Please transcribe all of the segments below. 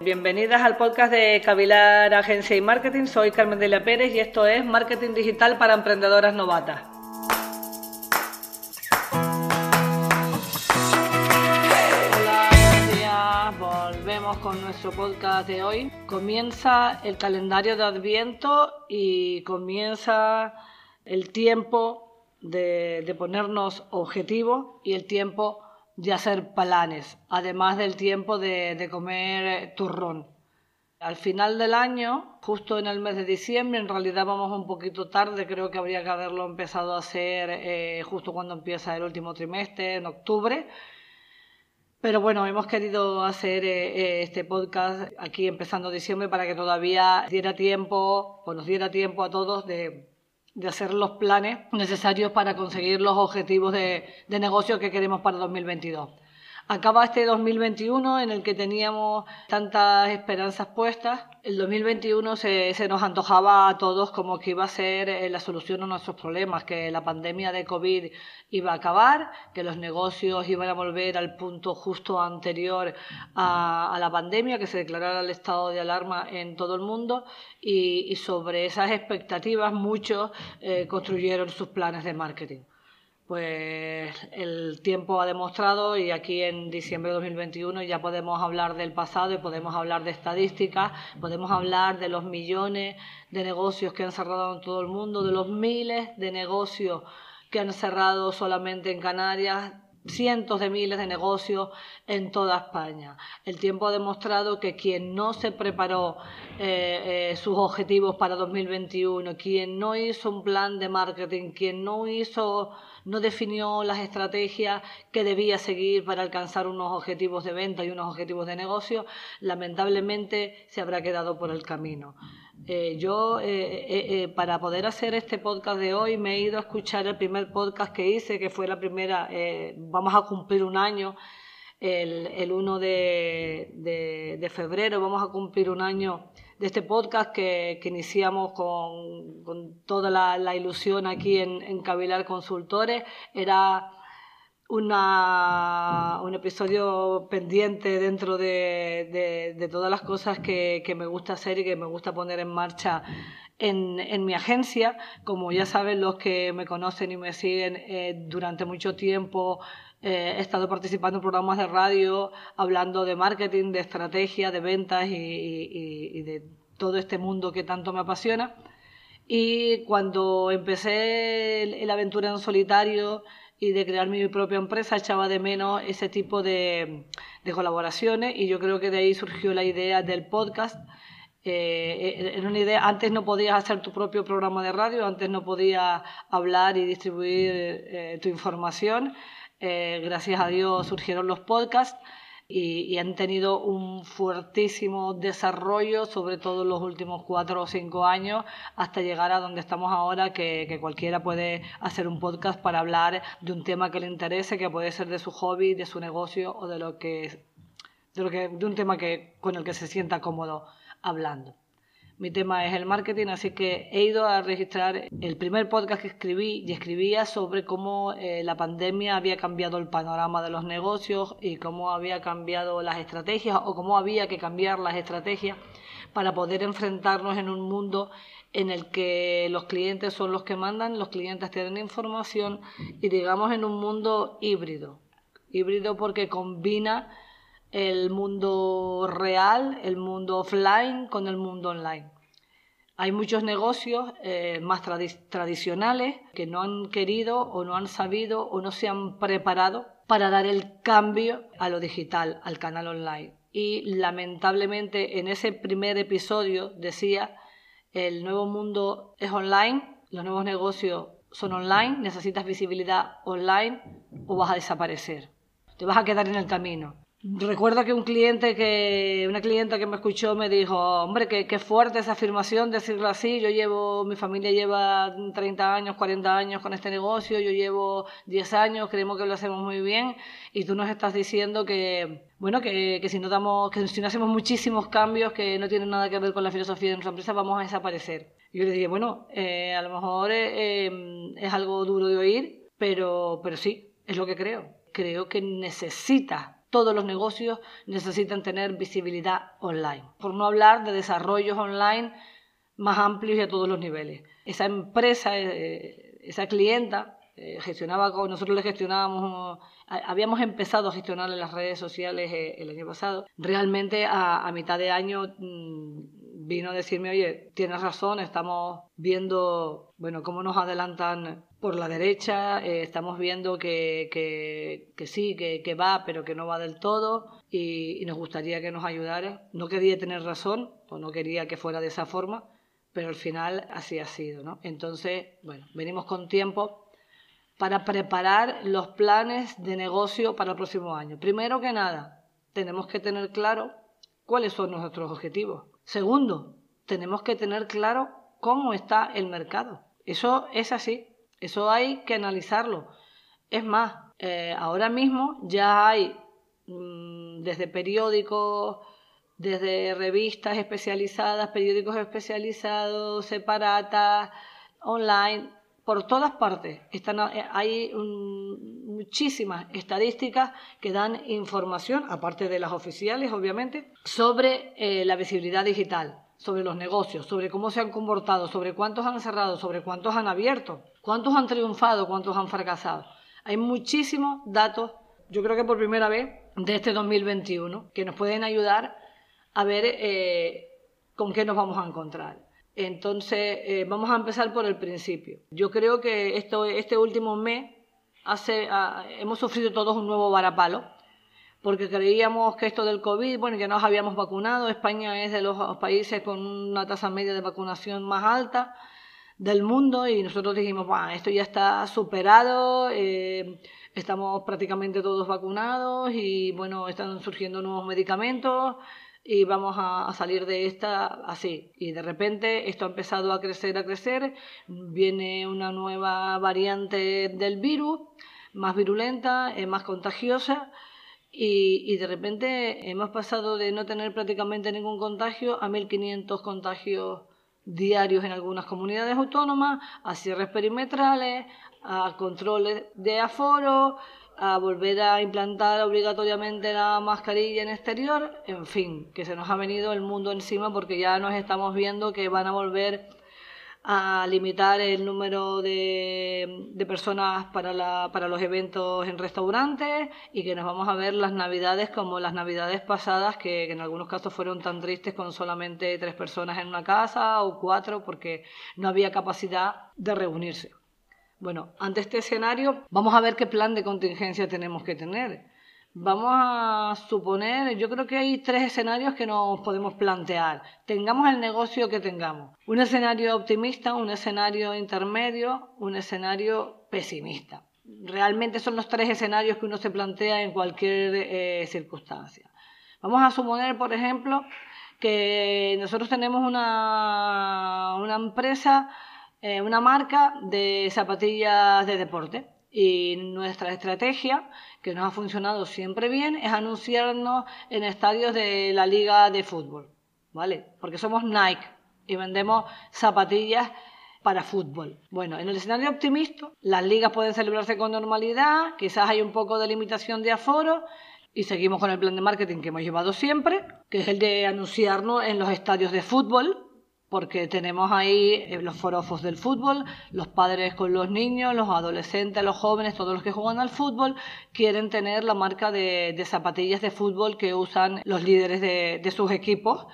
Bienvenidas al podcast de Cavilar Agencia y Marketing. Soy Carmen Delia Pérez y esto es Marketing Digital para Emprendedoras Novatas. Hola, buenos días. Volvemos con nuestro podcast de hoy. Comienza el calendario de Adviento y comienza el tiempo de, ponernos objetivos y el tiempo de hacer planes, además del tiempo de, comer turrón. Al final del año, justo en el mes de diciembre, en realidad vamos un poquito tarde, creo que habría que haberlo empezado a hacer eh, justo cuando empieza el último trimestre, en octubre. Pero bueno, hemos querido hacer eh, eh, este podcast aquí empezando diciembre para que todavía diera tiempo, pues nos diera tiempo a todos de de hacer los planes necesarios para conseguir los objetivos de, de negocio que queremos para 2022. Acaba este 2021 en el que teníamos tantas esperanzas puestas. El 2021 se, se, nos antojaba a todos como que iba a ser eh, la solución a nuestros problemas, que la pandemia de COVID iba a acabar, que los negocios iban a volver al punto justo anterior a, la pandemia, que se declarara el estado de alarma en todo el mundo y, y sobre esas expectativas muchos eh, construyeron sus planes de marketing pues el tiempo ha demostrado y aquí en diciembre de 2021 ya podemos hablar del pasado y podemos hablar de estadísticas, podemos hablar de los millones de negocios que han cerrado en todo el mundo, de los miles de negocios que han cerrado solamente en Canarias, cientos de miles de negocios en toda España. El tiempo ha demostrado que quien no se preparó eh, eh, sus objetivos para 2021, quien no hizo un plan de marketing, quien no hizo no definió las estrategias que debía seguir para alcanzar unos objetivos de venta y unos objetivos de negocio, lamentablemente se habrá quedado por el camino. Eh, yo, eh, eh, para poder hacer este podcast de hoy, me he ido a escuchar el primer podcast que hice, que fue la primera, vamos a cumplir un año, el, el 1 de, de febrero, vamos a cumplir un año de este podcast que, que iniciamos con, con toda la, la, ilusión aquí en, en Consultores. Era una, un episodio pendiente dentro de, de, todas las cosas que, que, me gusta hacer y que me gusta poner en marcha en, en mi agencia. Como ya saben los que me conocen y me siguen eh, durante mucho tiempo, eh, he estado participando en programas de radio hablando de marketing, de estrategia, de ventas y, y, de todo este mundo que tanto me apasiona. Y cuando empecé el, aventura en solitario y de crear mi propia empresa, echaba de menos ese tipo de, colaboraciones y yo creo que de ahí surgió la idea del podcast. Eh, en una idea, antes no podías hacer tu propio programa de radio, antes no podías hablar y distribuir eh, tu información eh, gracias a Dios surgieron los podcasts y, y, han tenido un fuertísimo desarrollo, sobre todo en los últimos cuatro o cinco años, hasta llegar a donde estamos ahora, que, que, cualquiera puede hacer un podcast para hablar de un tema que le interese, que puede ser de su hobby, de su negocio o de lo que, de, lo que, de un tema que, con el que se sienta cómodo hablando. Mi tema es el marketing, así que he ido a registrar el primer podcast que escribí y escribía sobre cómo eh, la pandemia había cambiado el panorama de los negocios y cómo había cambiado las estrategias o cómo había que cambiar las estrategias para poder enfrentarnos en un mundo en el que los clientes son los que mandan, los clientes tienen información y digamos en un mundo híbrido. Híbrido porque combina el mundo real, el mundo offline con el mundo online. Hay muchos negocios eh, más tradi tradicionales que no han querido o no han sabido o no se han preparado para dar el cambio a lo digital, al canal online. Y lamentablemente en ese primer episodio decía, el nuevo mundo es online, los nuevos negocios son online, necesitas visibilidad online o vas a desaparecer. Te vas a quedar en el camino. Recuerdo que un cliente que, una clienta que me escuchó me dijo, hombre, qué, qué fuerte esa afirmación, decirlo así, yo llevo, mi familia lleva 30 años, 40 años con este negocio, yo llevo 10 años, creemos que lo hacemos muy bien, y tú nos estás diciendo que, bueno, que, que si no damos, que si no hacemos muchísimos cambios que no tienen nada que ver con la filosofía de nuestra empresa, vamos a desaparecer. Yo le dije, bueno, eh, a lo mejor eh, es algo duro de oír, pero, pero sí, es lo que creo. Creo que necesita todos los negocios necesitan tener visibilidad online. Por no hablar de desarrollos online más amplios y a todos los niveles. Esa empresa, eh, esa clienta, eh, gestionaba nosotros le gestionábamos, habíamos empezado a gestionar las redes sociales eh, el año pasado. Realmente a, mitad de año mm, vino a decirme, oye, tienes razón, estamos viendo, bueno, cómo nos adelantan por la derecha, estamos viendo que, que, sí, que, que, va, pero que no va del todo y, y nos gustaría que nos ayudara. No quería tener razón o no quería que fuera de esa forma, pero al final así ha sido, ¿no? Entonces, bueno, venimos con tiempo para preparar los planes de negocio para el próximo año. Primero que nada, tenemos que tener claro cuáles son nuestros objetivos. Segundo, tenemos que tener claro cómo está el mercado. Eso es así, eso hay que analizarlo. Es más, eh, ahora mismo ya hay mm, desde periódicos, desde revistas especializadas, periódicos especializados, separatas, online, por todas partes. Están, eh, hay muchísimas estadísticas que dan información, aparte de las oficiales, obviamente, sobre eh, la visibilidad digital, sobre los negocios, sobre cómo se han comportado, sobre cuántos han cerrado, sobre cuántos han abierto, cuántos han triunfado, cuántos han fracasado. Hay muchísimos datos, yo creo que por primera vez, de este 2021, que nos pueden ayudar a ver eh, con qué nos vamos a encontrar. Entonces, eh, vamos a empezar por el principio. Yo creo que esto, este último mes hace, hemos sufrido todos un nuevo varapalo, porque creíamos que esto del COVID, bueno, ya nos habíamos vacunado. España es de los países con una tasa media de vacunación más alta del mundo y nosotros dijimos, bueno, esto ya está superado, eh, estamos prácticamente todos vacunados y bueno, están surgiendo nuevos medicamentos y vamos a, salir de esta así. Y de repente esto ha empezado a crecer, a crecer, viene una nueva variante del virus, más virulenta, más contagiosa. Y, y, de repente hemos pasado de no tener prácticamente ningún contagio a 1.500 contagios diarios en algunas comunidades autónomas, a cierres perimetrales, a controles de aforo, a volver a implantar obligatoriamente la mascarilla en exterior, en fin, que se nos ha venido el mundo encima porque ya nos estamos viendo que van a volver a limitar el número de, de personas para, la, para los eventos en restaurantes y que nos vamos a ver las navidades como las navidades pasadas, que, que en algunos casos fueron tan tristes con solamente tres personas en una casa o cuatro porque no había capacidad de reunirse. Bueno, ante este escenario, vamos a ver qué plan de contingencia tenemos que tener. Vamos a suponer, yo creo que hay tres escenarios que nos podemos plantear. Tengamos el negocio que tengamos. Un escenario optimista, un escenario intermedio, un escenario pesimista. Realmente son los tres escenarios que uno se plantea en cualquier eh, circunstancia. Vamos a suponer, por ejemplo, que nosotros tenemos una, una empresa eh, una marca de zapatillas de deporte. Y nuestra estrategia, que nos ha funcionado siempre bien, es anunciarnos en estadios de la liga de fútbol, ¿vale? Porque somos Nike y vendemos zapatillas para fútbol. Bueno, en el escenario optimista, las ligas pueden celebrarse con normalidad, quizás hay un poco de limitación de aforo y seguimos con el plan de marketing que hemos llevado siempre, que es el de anunciarnos en los estadios de fútbol porque tenemos ahí eh, los forofos del fútbol, los padres con los niños, los adolescentes, los jóvenes, todos los que juegan al fútbol, quieren tener la marca de, zapatillas de fútbol que usan los líderes de, de sus equipos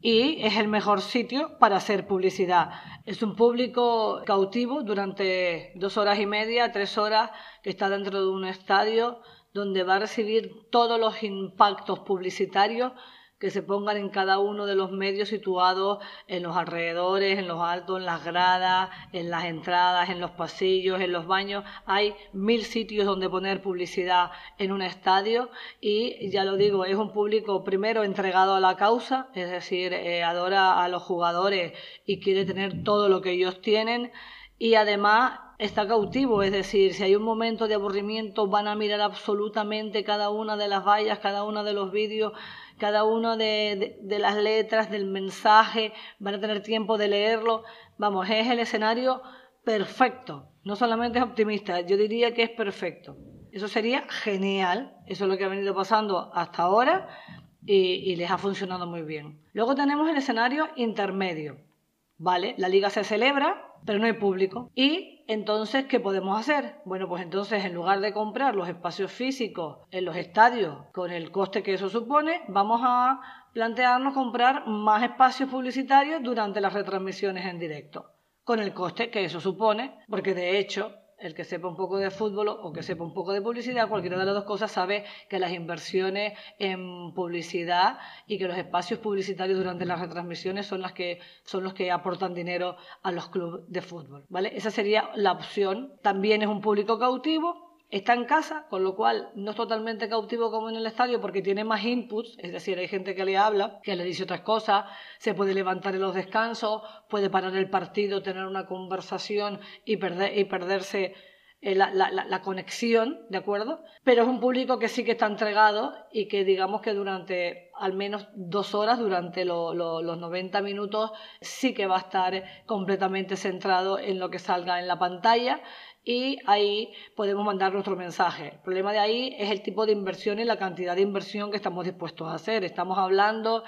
y es el mejor sitio para hacer publicidad. Es un público cautivo durante dos horas y media, tres horas, que está dentro de un estadio donde va a recibir todos los impactos publicitarios que se pongan en cada uno de los medios situados en los alrededores, en los altos, en las gradas, en las entradas, en los pasillos, en los baños. Hay mil sitios donde poner publicidad en un estadio y ya lo digo, es un público primero entregado a la causa, es decir, eh, adora a los jugadores y quiere tener todo lo que ellos tienen y además está cautivo, es decir, si hay un momento de aburrimiento van a mirar absolutamente cada una de las vallas, cada uno de los vídeos cada una de, las letras del mensaje, van a tener tiempo de leerlo. Vamos, es el escenario perfecto. No solamente es optimista, yo diría que es perfecto. Eso sería genial. Eso es lo que ha venido pasando hasta ahora y, les ha funcionado muy bien. Luego tenemos el escenario intermedio. ¿Vale? La liga se celebra, pero no hay público. Y entonces, ¿qué podemos hacer? Bueno, pues entonces en lugar de comprar los espacios físicos en los estadios con el coste que eso supone, vamos a plantearnos comprar más espacios publicitarios durante las retransmisiones en directo, con el coste que eso supone, porque de hecho el que sepa un poco de fútbol o que sepa un poco de publicidad, cualquiera de las dos cosas sabe que las inversiones en publicidad y que los espacios publicitarios durante las retransmisiones son las que son los que aportan dinero a los clubes de fútbol, ¿vale? Esa sería la opción. También es un público cautivo Está en casa, con lo cual no es totalmente cautivo como en el estadio porque tiene más inputs, es decir, hay gente que le habla, que le dice otras cosas, se puede levantar en los descansos, puede parar el partido, tener una conversación y, perder, y perderse eh, la, la, conexión, ¿de acuerdo? Pero es un público que sí que está entregado y que digamos que durante al menos dos horas, durante los 90 minutos, sí que va a estar completamente centrado en lo que salga en la pantalla y ahí podemos mandar nuestro mensaje. El problema de ahí es el tipo de inversión y la cantidad de inversión que estamos dispuestos a hacer. Estamos hablando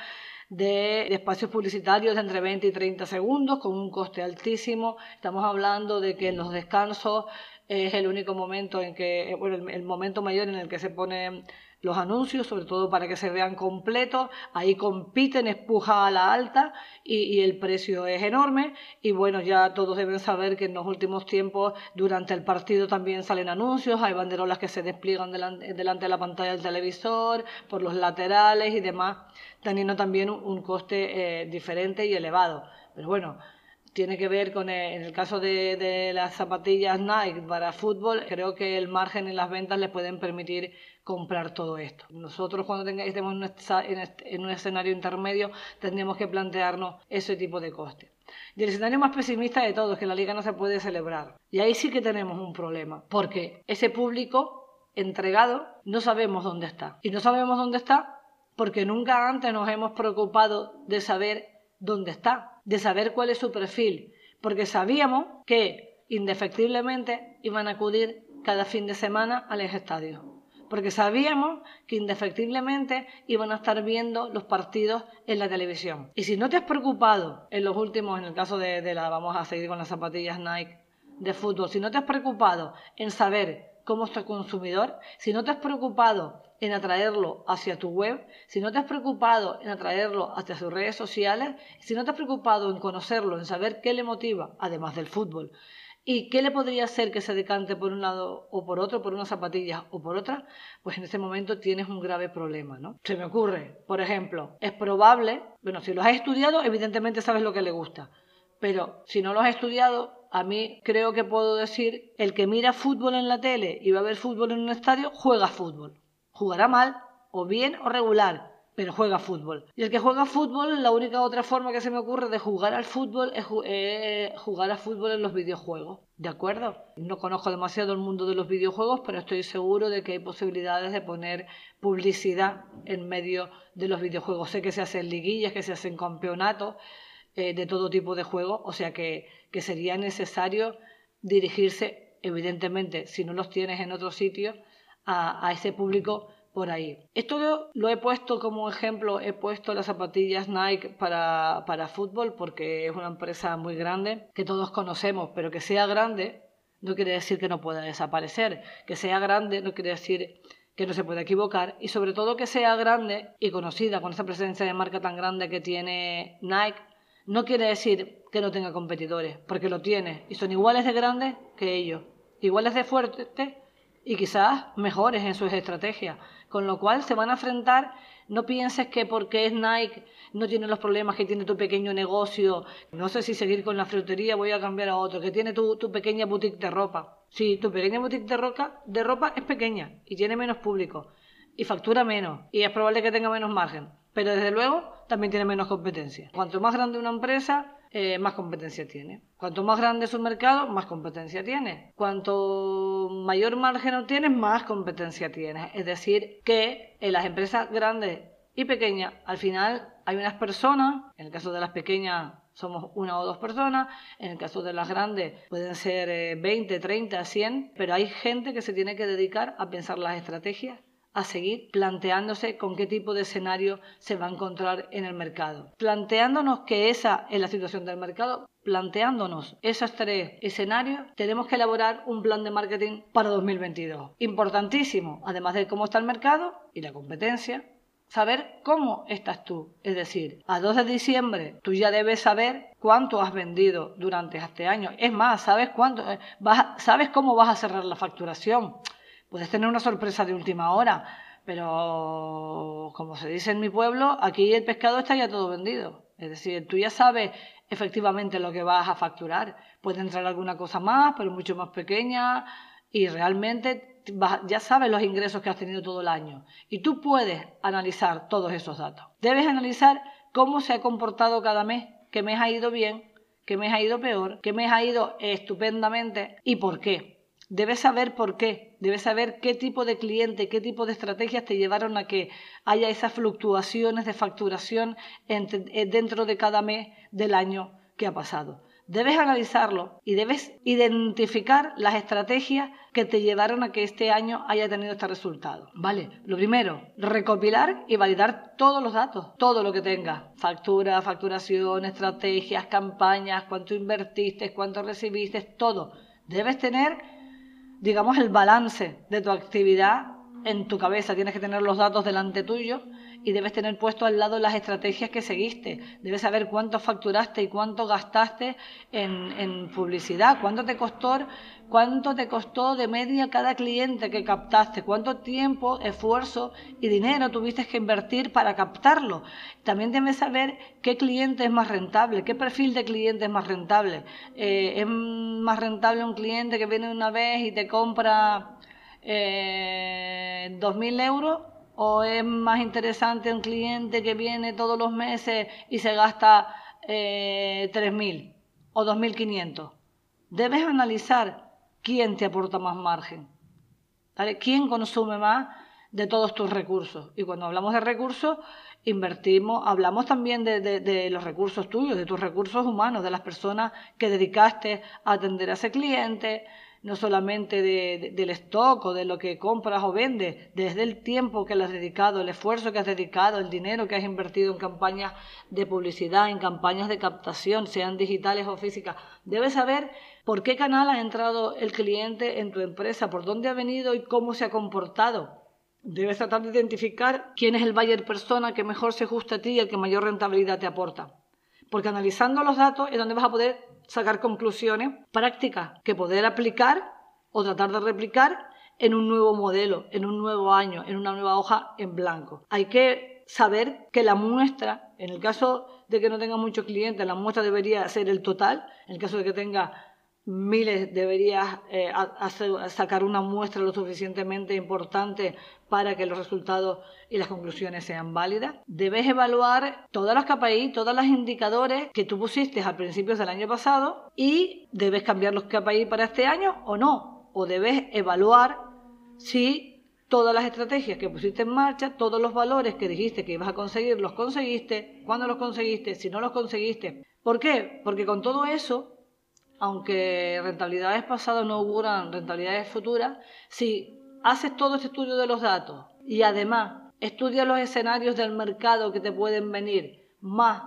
de, espacios publicitarios de entre 20 y 30 segundos con un coste altísimo. Estamos hablando de que en los descansos es el único momento en que, bueno, el momento mayor en el que se pone los anuncios, sobre todo para que se vean completos. Ahí compiten, espuja a la alta y, el precio es enorme. Y bueno, ya todos deben saber que en los últimos tiempos, durante el partido también salen anuncios, hay banderolas que se despliegan delante, de la pantalla del televisor, por los laterales y demás, teniendo también un, coste eh, diferente y elevado. Pero bueno, tiene que ver con, el, en el caso de, las zapatillas Nike para fútbol, creo que el margen en las ventas les pueden permitir comprar todo esto. Nosotros cuando estemos en un escenario intermedio tendríamos que plantearnos ese tipo de coste. Y el escenario más pesimista de todo es que la liga no se puede celebrar. Y ahí sí que tenemos un problema, porque ese público entregado no sabemos dónde está. Y no sabemos dónde está porque nunca antes nos hemos preocupado de saber dónde está, de saber cuál es su perfil, porque sabíamos que indefectiblemente iban a acudir cada fin de semana al estadio porque sabíamos que indefectiblemente iban a estar viendo los partidos en la televisión. Y si no te has preocupado en los últimos, en el caso de, de la, vamos a seguir con las zapatillas Nike de fútbol, si no te has preocupado en saber cómo está el consumidor, si no te has preocupado en atraerlo hacia tu web, si no te has preocupado en atraerlo hacia sus redes sociales, si no te has preocupado en conocerlo, en saber qué le motiva, además del fútbol, ¿Y qué le podría hacer que se decante por un lado o por otro, por unas zapatillas o por otra? Pues en ese momento tienes un grave problema, ¿no? Se me ocurre, por ejemplo, es probable, bueno, si lo has estudiado, evidentemente sabes lo que le gusta, pero si no lo has estudiado, a mí creo que puedo decir, el que mira fútbol en la tele y va a ver fútbol en un estadio, juega fútbol. Jugará mal, o bien o regular, pero juega fútbol. Y el que juega fútbol, la única otra forma que se me ocurre de jugar al fútbol es eh, jugar al fútbol en los videojuegos. ¿De acuerdo? No conozco demasiado el mundo de los videojuegos, pero estoy seguro de que hay posibilidades de poner publicidad en medio de los videojuegos. Sé que se hacen liguillas, que se hacen campeonatos eh, de todo tipo de juegos, o sea que, que sería necesario dirigirse, evidentemente, si no los tienes en otro sitio, a, a ese público por ahí. Esto lo he puesto como ejemplo, he puesto las zapatillas Nike para, para fútbol porque es una empresa muy grande que todos conocemos, pero que sea grande no quiere decir que no pueda desaparecer, que sea grande no quiere decir que no se pueda equivocar y sobre todo que sea grande y conocida con esa presencia de marca tan grande que tiene Nike, no quiere decir que no tenga competidores, porque lo tiene y son iguales de grandes que ellos, iguales de fuertes y quizás mejores en sus estrategias. Con lo cual se van a enfrentar, no pienses que porque es Nike no tiene los problemas que tiene tu pequeño negocio, no sé si seguir con la frutería, voy a cambiar a otro, que tiene tu, tu pequeña boutique de ropa. Sí, tu pequeña boutique de, roca, de ropa es pequeña y tiene menos público y factura menos y es probable que tenga menos margen, pero desde luego también tiene menos competencia. Cuanto más grande una empresa, eh, más competencia tiene. Cuanto más grande es un mercado, más competencia tiene. Cuanto mayor margen obtienes, más competencia tienes. Es decir, que en las empresas grandes y pequeñas, al final hay unas personas, en el caso de las pequeñas somos una o dos personas, en el caso de las grandes pueden ser 20, 30, 100, pero hay gente que se tiene que dedicar a pensar las estrategias a seguir planteándose con qué tipo de escenario se va a encontrar en el mercado. Planteándonos que esa es la situación del mercado, planteándonos esos tres escenarios, tenemos que elaborar un plan de marketing para 2022. Importantísimo, además de cómo está el mercado y la competencia, saber cómo estás tú. Es decir, a 2 de diciembre tú ya debes saber cuánto has vendido durante este año. Es más, sabes cuánto, eh, sabes cómo vas a cerrar la facturación. Puedes tener una sorpresa de última hora, pero como se dice en mi pueblo, aquí el pescado está ya todo vendido. Es decir, tú ya sabes efectivamente lo que vas a facturar. Puede entrar alguna cosa más, pero mucho más pequeña y realmente ya sabes los ingresos que has tenido todo el año. Y tú puedes analizar todos esos datos. Debes analizar cómo se ha comportado cada mes, qué mes ha ido bien, qué mes ha ido peor, qué mes ha ido estupendamente y por qué. Debes saber por qué, debes saber qué tipo de cliente, qué tipo de estrategias te llevaron a que haya esas fluctuaciones de facturación eh, dentro de cada mes del año que ha pasado. Debes analizarlo y debes identificar las estrategias que te llevaron a que este año haya tenido este resultado. Vale, lo primero, recopilar y validar todos los datos, todo lo que tengas. Factura, facturación, estrategias, campañas, cuánto invertiste, cuánto recibiste, todo. Debes tener digamos, el balance de tu actividad en tu cabeza. Tienes que tener los datos delante tuyo y debes tener puesto al lado las estrategias que seguiste. Debes saber cuánto facturaste y cuánto gastaste en, publicidad, cuánto te costó, cuánto te costó de media cada cliente que captaste, cuánto tiempo, esfuerzo y dinero tuviste que invertir para captarlo. También debes saber qué cliente es más rentable, qué perfil de cliente es más rentable. Eh, ¿Es más rentable un cliente que viene una vez y te compra eh, 2.000 euros ¿O es más interesante un cliente que viene todos los meses y se gasta eh, 3.000 o 2.500? Debes analizar quién te aporta más margen, quién consume más de todos tus recursos. Y cuando hablamos de recursos, invertimos, hablamos también de, de, los recursos tuyos, de tus recursos humanos, de las personas que dedicaste a atender a ese cliente, no solamente del stock o de lo que compras o vendes, desde el tiempo que le has dedicado, el esfuerzo que has dedicado, el dinero que has invertido en campañas de publicidad, en campañas de captación, sean digitales o físicas. Debes saber por qué canal ha entrado el cliente en tu empresa, por dónde ha venido y cómo se ha comportado. Debes tratar de identificar quién es el buyer persona que mejor se ajusta a ti y el que mayor rentabilidad te aporta. Porque analizando los datos es donde vas a poder sacar conclusiones prácticas que poder aplicar o tratar de replicar en un nuevo modelo, en un nuevo año, en una nueva hoja en blanco. Hay que saber que la muestra, en el caso de que no tenga muchos clientes, la muestra debería ser el total, en el caso de que tenga miles deberías eh, sacar una muestra lo suficientemente importante para que los resultados y las conclusiones sean válidas. Debes evaluar todas las KPI, todos los indicadores que tú pusiste a principios del año pasado y debes cambiar los KPI para este año o no. O debes evaluar si todas las estrategias que pusiste en marcha, todos los valores que dijiste que ibas a conseguir, los conseguiste, cuándo los conseguiste, si no los conseguiste. ¿Por qué? Porque con todo eso aunque rentabilidades pasadas no auguran rentabilidades futuras, si haces todo este estudio de los datos y además estudias los escenarios del mercado que te pueden venir, más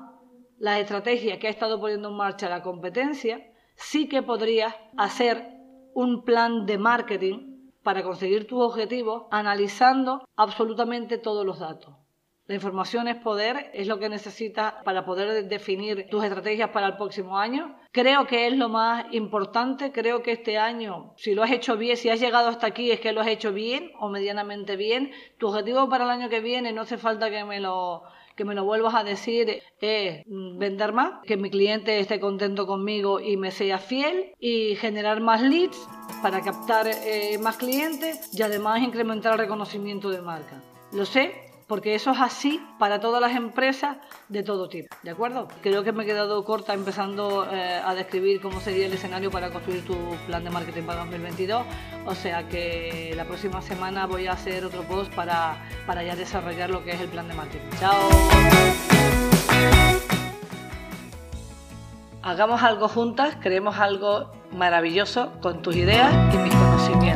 las estrategias que ha estado poniendo en marcha la competencia, sí que podrías hacer un plan de marketing para conseguir tus objetivos analizando absolutamente todos los datos. La información es poder, es lo que necesitas para poder definir tus estrategias para el próximo año. Creo que es lo más importante, creo que este año, si lo has hecho bien, si has llegado hasta aquí, es que lo has hecho bien o medianamente bien. Tu objetivo para el año que viene, no hace falta que me lo que me lo vuelvas a decir es vender más, que mi cliente esté contento conmigo y me sea fiel y generar más leads para captar eh, más clientes y además incrementar el reconocimiento de marca. Lo sé, porque eso es así para todas las empresas de todo tipo, ¿de acuerdo? Creo que me he quedado corta empezando eh, a describir cómo sería el escenario para construir tu plan de marketing para 2022, o sea que la próxima semana voy a hacer otro post para, para ya desarrollar lo que es el plan de marketing. ¡Chao! Hagamos algo juntas, creemos algo maravilloso con tus ideas y mis conocimientos.